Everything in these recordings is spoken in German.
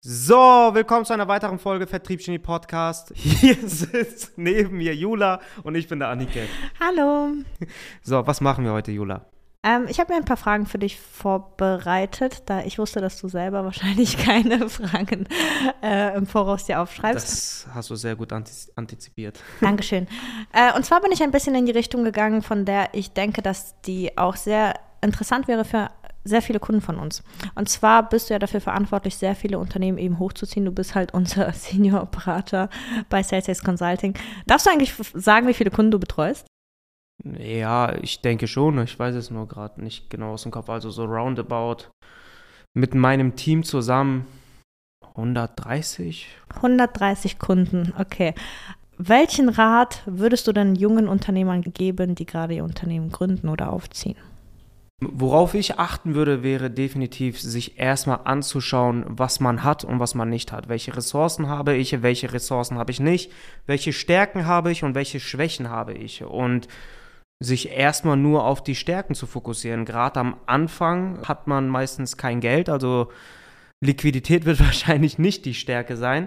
So, willkommen zu einer weiteren Folge Vertriebsgenie Podcast. Hier sitzt neben mir Jula und ich bin der Annike. Hallo. So, was machen wir heute, Jula? Ähm, ich habe mir ein paar Fragen für dich vorbereitet, da ich wusste, dass du selber wahrscheinlich keine Fragen äh, im Voraus dir aufschreibst. Das hast du sehr gut antizipiert. Dankeschön. Äh, und zwar bin ich ein bisschen in die Richtung gegangen, von der ich denke, dass die auch sehr interessant wäre für sehr viele Kunden von uns. Und zwar bist du ja dafür verantwortlich, sehr viele Unternehmen eben hochzuziehen. Du bist halt unser Senior-Operator bei Sales Consulting. Darfst du eigentlich sagen, wie viele Kunden du betreust? Ja, ich denke schon. Ich weiß es nur gerade nicht genau aus dem Kopf. Also so roundabout mit meinem Team zusammen 130. 130 Kunden, okay. Welchen Rat würdest du denn jungen Unternehmern geben, die gerade ihr Unternehmen gründen oder aufziehen? Worauf ich achten würde, wäre definitiv, sich erstmal anzuschauen, was man hat und was man nicht hat. Welche Ressourcen habe ich, welche Ressourcen habe ich nicht, welche Stärken habe ich und welche Schwächen habe ich. Und sich erstmal nur auf die Stärken zu fokussieren. Gerade am Anfang hat man meistens kein Geld, also Liquidität wird wahrscheinlich nicht die Stärke sein.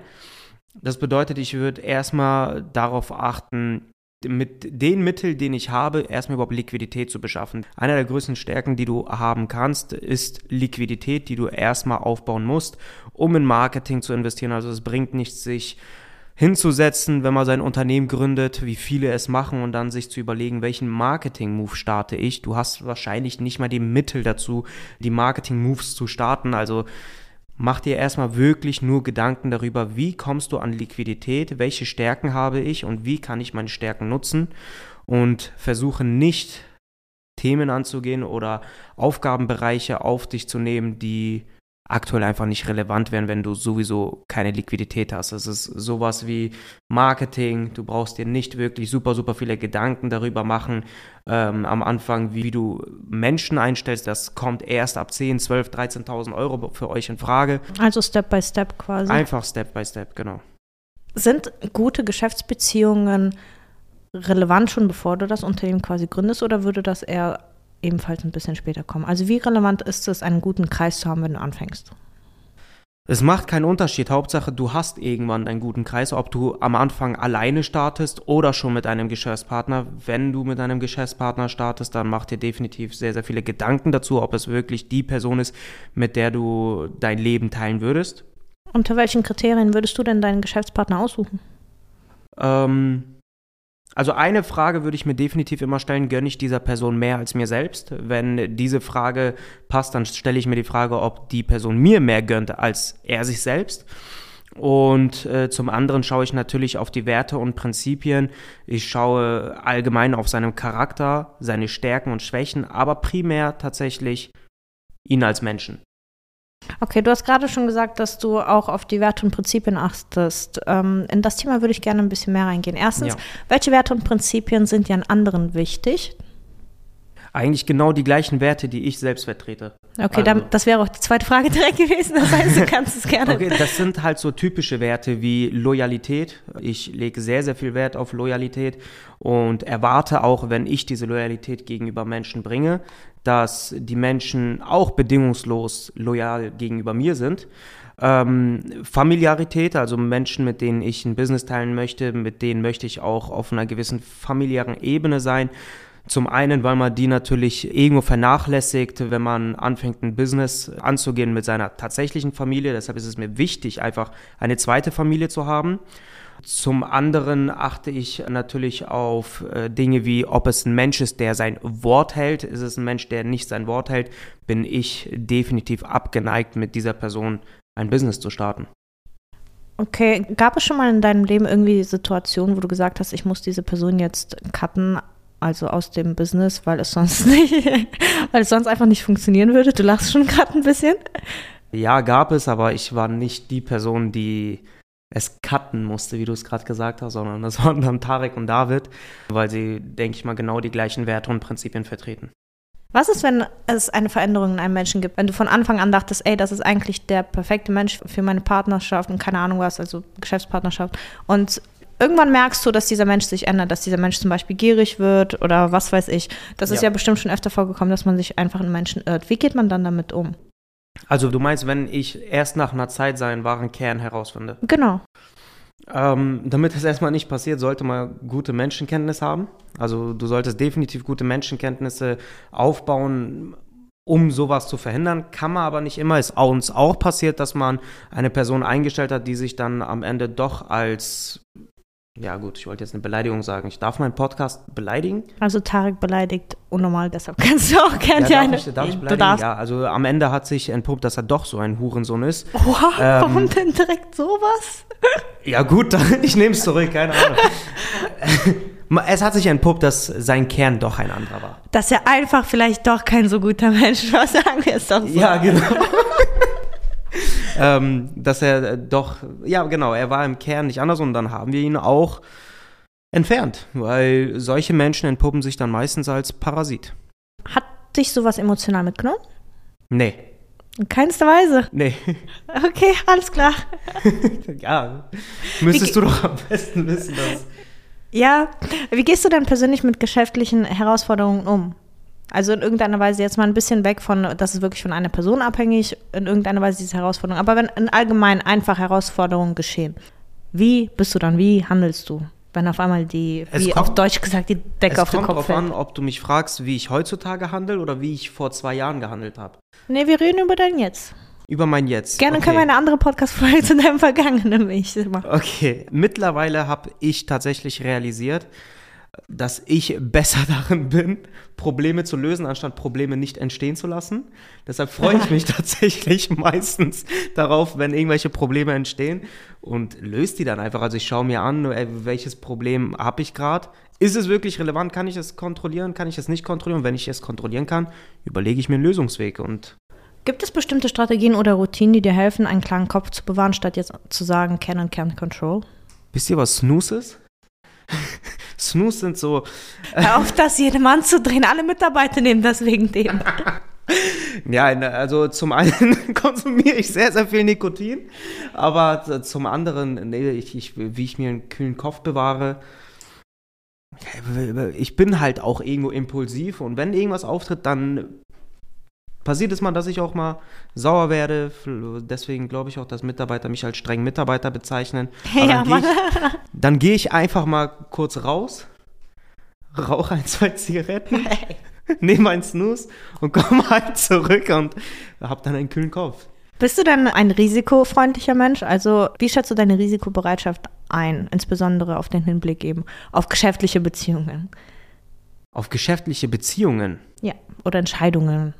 Das bedeutet, ich würde erstmal darauf achten, mit den Mitteln, den ich habe, erstmal überhaupt Liquidität zu beschaffen. Einer der größten Stärken, die du haben kannst, ist Liquidität, die du erstmal aufbauen musst, um in Marketing zu investieren. Also es bringt nichts, sich hinzusetzen, wenn man sein Unternehmen gründet, wie viele es machen und dann sich zu überlegen, welchen Marketing-Move starte ich. Du hast wahrscheinlich nicht mal die Mittel dazu, die Marketing-Moves zu starten. Also mach dir erstmal wirklich nur Gedanken darüber, wie kommst du an Liquidität, welche Stärken habe ich und wie kann ich meine Stärken nutzen. Und versuche nicht Themen anzugehen oder Aufgabenbereiche auf dich zu nehmen, die aktuell einfach nicht relevant wären, wenn du sowieso keine Liquidität hast. Es ist sowas wie Marketing. Du brauchst dir nicht wirklich super, super viele Gedanken darüber machen ähm, am Anfang, wie du Menschen einstellst. Das kommt erst ab 10, 12, 13.000 Euro für euch in Frage. Also Step by Step quasi. Einfach Step by Step, genau. Sind gute Geschäftsbeziehungen relevant schon, bevor du das Unternehmen quasi gründest, oder würde das eher ebenfalls ein bisschen später kommen. Also wie relevant ist es, einen guten Kreis zu haben, wenn du anfängst? Es macht keinen Unterschied. Hauptsache, du hast irgendwann einen guten Kreis, ob du am Anfang alleine startest oder schon mit einem Geschäftspartner. Wenn du mit einem Geschäftspartner startest, dann mach dir definitiv sehr, sehr viele Gedanken dazu, ob es wirklich die Person ist, mit der du dein Leben teilen würdest. Unter welchen Kriterien würdest du denn deinen Geschäftspartner aussuchen? Ähm, also eine Frage würde ich mir definitiv immer stellen, gönne ich dieser Person mehr als mir selbst? Wenn diese Frage passt, dann stelle ich mir die Frage, ob die Person mir mehr gönnt als er sich selbst. Und äh, zum anderen schaue ich natürlich auf die Werte und Prinzipien. Ich schaue allgemein auf seinen Charakter, seine Stärken und Schwächen, aber primär tatsächlich ihn als Menschen. Okay, du hast gerade schon gesagt, dass du auch auf die Werte und Prinzipien achtest. Ähm, in das Thema würde ich gerne ein bisschen mehr reingehen. Erstens, ja. welche Werte und Prinzipien sind dir an anderen wichtig? Eigentlich genau die gleichen Werte, die ich selbst vertrete. Okay, also, dann, das wäre auch die zweite Frage direkt gewesen. Das heißt, du kannst es gerne. Okay, das sind halt so typische Werte wie Loyalität. Ich lege sehr, sehr viel Wert auf Loyalität und erwarte auch, wenn ich diese Loyalität gegenüber Menschen bringe, dass die Menschen auch bedingungslos loyal gegenüber mir sind. Ähm, Familiarität, also Menschen, mit denen ich ein Business teilen möchte, mit denen möchte ich auch auf einer gewissen familiären Ebene sein. Zum einen, weil man die natürlich irgendwo vernachlässigt, wenn man anfängt, ein Business anzugehen mit seiner tatsächlichen Familie. Deshalb ist es mir wichtig, einfach eine zweite Familie zu haben. Zum anderen achte ich natürlich auf äh, Dinge wie, ob es ein Mensch ist, der sein Wort hält. Ist es ein Mensch, der nicht sein Wort hält, bin ich definitiv abgeneigt, mit dieser Person ein Business zu starten. Okay, gab es schon mal in deinem Leben irgendwie Situationen, wo du gesagt hast, ich muss diese Person jetzt cutten, also aus dem Business, weil es sonst nicht, weil es sonst einfach nicht funktionieren würde? Du lachst schon gerade ein bisschen. Ja, gab es, aber ich war nicht die Person, die es cutten musste, wie du es gerade gesagt hast, sondern das waren dann Tarek und David, weil sie, denke ich mal, genau die gleichen Werte und Prinzipien vertreten. Was ist, wenn es eine Veränderung in einem Menschen gibt? Wenn du von Anfang an dachtest, ey, das ist eigentlich der perfekte Mensch für meine Partnerschaft und keine Ahnung was, also Geschäftspartnerschaft. Und irgendwann merkst du, dass dieser Mensch sich ändert, dass dieser Mensch zum Beispiel gierig wird oder was weiß ich. Das ist ja, ja bestimmt schon öfter vorgekommen, dass man sich einfach in Menschen irrt. Wie geht man dann damit um? Also du meinst, wenn ich erst nach einer Zeit seinen wahren Kern herausfinde? Genau. Ähm, damit das erstmal nicht passiert, sollte man gute Menschenkenntnis haben. Also du solltest definitiv gute Menschenkenntnisse aufbauen, um sowas zu verhindern. Kann man aber nicht immer. Ist uns auch passiert, dass man eine Person eingestellt hat, die sich dann am Ende doch als ja gut, ich wollte jetzt eine Beleidigung sagen. Ich darf meinen Podcast beleidigen. Also Tarek beleidigt unnormal, deshalb kannst du auch gerne ja. Darf ich, darf ich beleidigen? Ja, also am Ende hat sich entpuppt, dass er doch so ein Hurensohn ist. Wow, ähm, warum denn direkt sowas? Ja gut, ich nehme es zurück, keine Ahnung. es hat sich entpuppt, dass sein Kern doch ein anderer war. Dass er einfach vielleicht doch kein so guter Mensch war, sagen wir es doch so. Ja, genau. Ähm, dass er äh, doch, ja genau, er war im Kern nicht anders und dann haben wir ihn auch entfernt, weil solche Menschen entpuppen sich dann meistens als Parasit. Hat dich sowas emotional mitgenommen? Nee. In keinster Weise? Nee. Okay, alles klar. ja, müsstest Wie, du doch am besten wissen, dass... Ja, wie gehst du denn persönlich mit geschäftlichen Herausforderungen um? Also in irgendeiner Weise jetzt mal ein bisschen weg von, das ist wirklich von einer Person abhängig, in irgendeiner Weise diese Herausforderung. Aber wenn in allgemein einfach Herausforderungen geschehen, wie bist du dann, wie handelst du? Wenn auf einmal die, es wie kommt, auf Deutsch gesagt, die Decke auf den Kopf fällt. Es kommt darauf an, ob du mich fragst, wie ich heutzutage handle oder wie ich vor zwei Jahren gehandelt habe. Nee, wir reden über dein Jetzt. Über mein Jetzt. Gerne okay. können wir eine andere Podcast-Folge zu deinem Vergangenen machen. Okay, mittlerweile habe ich tatsächlich realisiert, dass ich besser darin bin, Probleme zu lösen, anstatt Probleme nicht entstehen zu lassen. Deshalb freue ich mich tatsächlich meistens darauf, wenn irgendwelche Probleme entstehen und löse die dann einfach. Also ich schaue mir an, welches Problem habe ich gerade. Ist es wirklich relevant? Kann ich es kontrollieren? Kann ich es nicht kontrollieren? wenn ich es kontrollieren kann, überlege ich mir einen Lösungsweg und Gibt es bestimmte Strategien oder Routinen, die dir helfen, einen klaren Kopf zu bewahren, statt jetzt zu sagen Can and Can Control? Wisst ihr, was Snooze ist? Snooze sind so. Hör auf, das jedem anzudrehen. Alle Mitarbeiter nehmen das wegen dem. Ja, also zum einen konsumiere ich sehr, sehr viel Nikotin, aber zum anderen, nee, ich, ich, wie ich mir einen kühlen Kopf bewahre, ich bin halt auch irgendwo impulsiv und wenn irgendwas auftritt, dann passiert es mal, dass ich auch mal sauer werde. Deswegen glaube ich auch, dass Mitarbeiter mich als streng Mitarbeiter bezeichnen. Aber ja, dann gehe ich, geh ich, einfach mal kurz raus, rauche ein, zwei Zigaretten, hey. nehme ein Snooze und komme halt zurück und habe dann einen kühlen Kopf. Bist du dann ein risikofreundlicher Mensch? Also wie schätzt du deine Risikobereitschaft ein, insbesondere auf den Hinblick eben auf geschäftliche Beziehungen? Auf geschäftliche Beziehungen? Ja, oder Entscheidungen.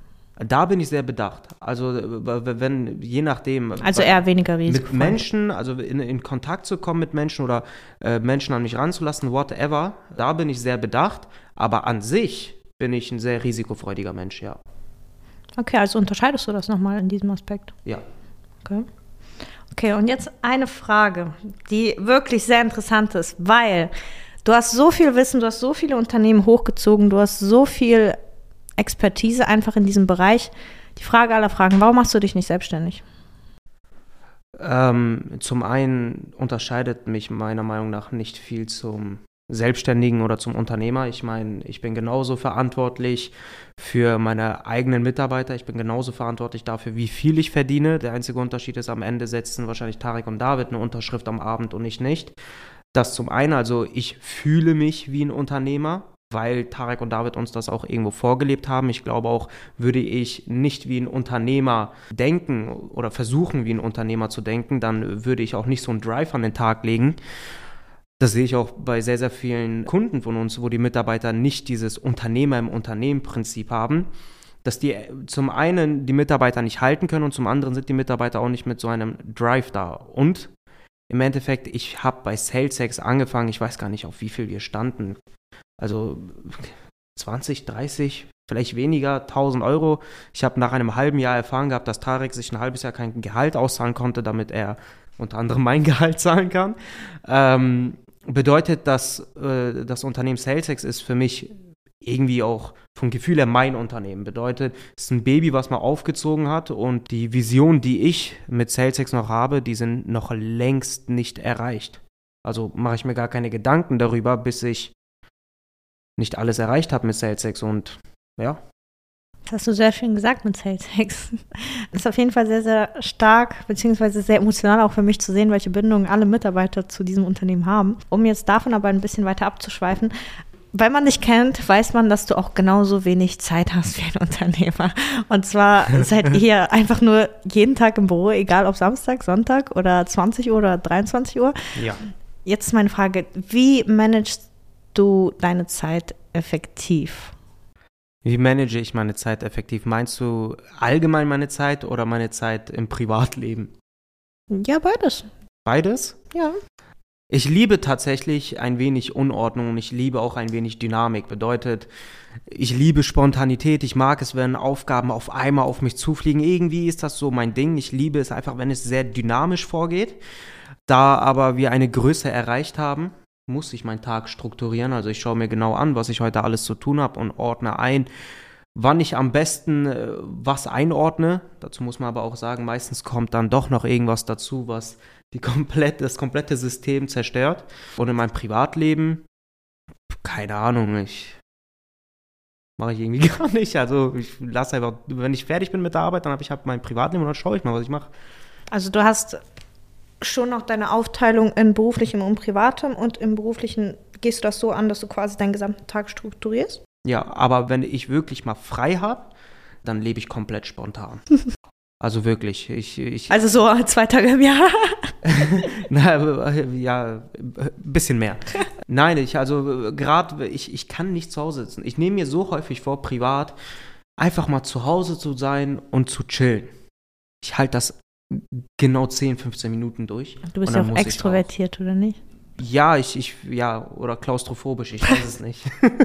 Da bin ich sehr bedacht. Also wenn, je nachdem. Also eher weniger Risiko. Mit Menschen, also in, in Kontakt zu kommen mit Menschen oder äh, Menschen an mich ranzulassen, whatever, da bin ich sehr bedacht. Aber an sich bin ich ein sehr risikofreudiger Mensch, ja. Okay, also unterscheidest du das nochmal in diesem Aspekt? Ja. Okay. Okay, und jetzt eine Frage, die wirklich sehr interessant ist, weil du hast so viel Wissen, du hast so viele Unternehmen hochgezogen, du hast so viel Expertise einfach in diesem Bereich. Die Frage aller Fragen, warum machst du dich nicht selbstständig? Ähm, zum einen unterscheidet mich meiner Meinung nach nicht viel zum Selbstständigen oder zum Unternehmer. Ich meine, ich bin genauso verantwortlich für meine eigenen Mitarbeiter. Ich bin genauso verantwortlich dafür, wie viel ich verdiene. Der einzige Unterschied ist, am Ende setzen wahrscheinlich Tarek und David eine Unterschrift am Abend und ich nicht. Das zum einen, also ich fühle mich wie ein Unternehmer weil Tarek und David uns das auch irgendwo vorgelebt haben. Ich glaube auch, würde ich nicht wie ein Unternehmer denken oder versuchen, wie ein Unternehmer zu denken, dann würde ich auch nicht so einen Drive an den Tag legen. Das sehe ich auch bei sehr, sehr vielen Kunden von uns, wo die Mitarbeiter nicht dieses Unternehmer im Unternehmen-Prinzip haben, dass die zum einen die Mitarbeiter nicht halten können und zum anderen sind die Mitarbeiter auch nicht mit so einem Drive da. Und im Endeffekt, ich habe bei SalesX angefangen, ich weiß gar nicht, auf wie viel wir standen. Also 20, 30, vielleicht weniger, 1000 Euro. Ich habe nach einem halben Jahr erfahren gehabt, dass Tarek sich ein halbes Jahr kein Gehalt auszahlen konnte, damit er unter anderem mein Gehalt zahlen kann. Ähm, bedeutet, dass äh, das Unternehmen SalesX ist für mich irgendwie auch vom Gefühl her mein Unternehmen. Bedeutet, es ist ein Baby, was man aufgezogen hat und die Vision, die ich mit SalesX noch habe, die sind noch längst nicht erreicht. Also mache ich mir gar keine Gedanken darüber, bis ich nicht alles erreicht habe mit SalesX und ja. Das hast du sehr schön gesagt mit Sales ist auf jeden Fall sehr, sehr stark, beziehungsweise sehr emotional auch für mich zu sehen, welche Bindungen alle Mitarbeiter zu diesem Unternehmen haben. Um jetzt davon aber ein bisschen weiter abzuschweifen, weil man dich kennt, weiß man, dass du auch genauso wenig Zeit hast wie ein Unternehmer. Und zwar seid ihr einfach nur jeden Tag im Büro, egal ob Samstag, Sonntag oder 20 Uhr oder 23 Uhr. Ja. Jetzt ist meine Frage, wie managst du deine Zeit effektiv? Wie manage ich meine Zeit effektiv? Meinst du allgemein meine Zeit oder meine Zeit im Privatleben? Ja, beides. Beides? Ja. Ich liebe tatsächlich ein wenig Unordnung und ich liebe auch ein wenig Dynamik. Bedeutet, ich liebe Spontanität. Ich mag es, wenn Aufgaben auf einmal auf mich zufliegen. Irgendwie ist das so mein Ding. Ich liebe es einfach, wenn es sehr dynamisch vorgeht. Da aber wir eine Größe erreicht haben, muss ich meinen Tag strukturieren. Also ich schaue mir genau an, was ich heute alles zu tun habe und ordne ein, wann ich am besten äh, was einordne. Dazu muss man aber auch sagen, meistens kommt dann doch noch irgendwas dazu, was die komplett, das komplette System zerstört. Und in meinem Privatleben, keine Ahnung, ich mache ich irgendwie gar nicht. Also ich lasse einfach, wenn ich fertig bin mit der Arbeit, dann habe ich halt mein Privatleben und dann schaue ich mal, was ich mache. Also du hast schon noch deine Aufteilung in beruflichem und privatem und im beruflichen gehst du das so an, dass du quasi deinen gesamten Tag strukturierst? Ja, aber wenn ich wirklich mal frei habe, dann lebe ich komplett spontan. Also wirklich, ich, ich Also so zwei Tage im Jahr. Na, ja, ein bisschen mehr. Nein, ich, also gerade, ich, ich kann nicht zu Hause sitzen. Ich nehme mir so häufig vor, privat einfach mal zu Hause zu sein und zu chillen. Ich halte das genau 10, 15 Minuten durch. Du bist ja auch extrovertiert, oder nicht? Ja, ich, ich, ja, oder klaustrophobisch, ich weiß es nicht.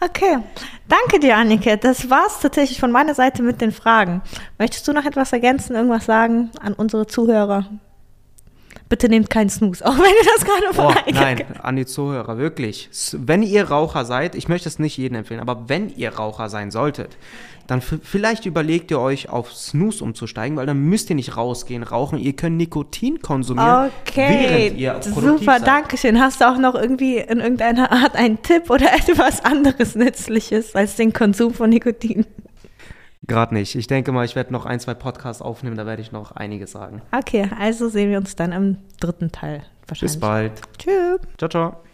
Okay, danke dir, Annike. Das war's tatsächlich von meiner Seite mit den Fragen. Möchtest du noch etwas ergänzen, irgendwas sagen an unsere Zuhörer? Bitte nehmt keinen Snooze, auch wenn ihr das gerade Oh, Annike nein, an die Zuhörer, wirklich. Wenn ihr Raucher seid, ich möchte es nicht jedem empfehlen, aber wenn ihr Raucher sein solltet, dann vielleicht überlegt ihr euch auf Snooze umzusteigen, weil dann müsst ihr nicht rausgehen, rauchen. Ihr könnt Nikotin konsumieren, Okay, während ihr produktiv super, seid. danke schön. Hast du auch noch irgendwie in irgendeiner Art einen Tipp oder etwas anderes Nützliches als den Konsum von Nikotin? Gerade nicht. Ich denke mal, ich werde noch ein, zwei Podcasts aufnehmen, da werde ich noch einiges sagen. Okay, also sehen wir uns dann im dritten Teil wahrscheinlich. Bis bald. Tschüss. Ciao, ciao.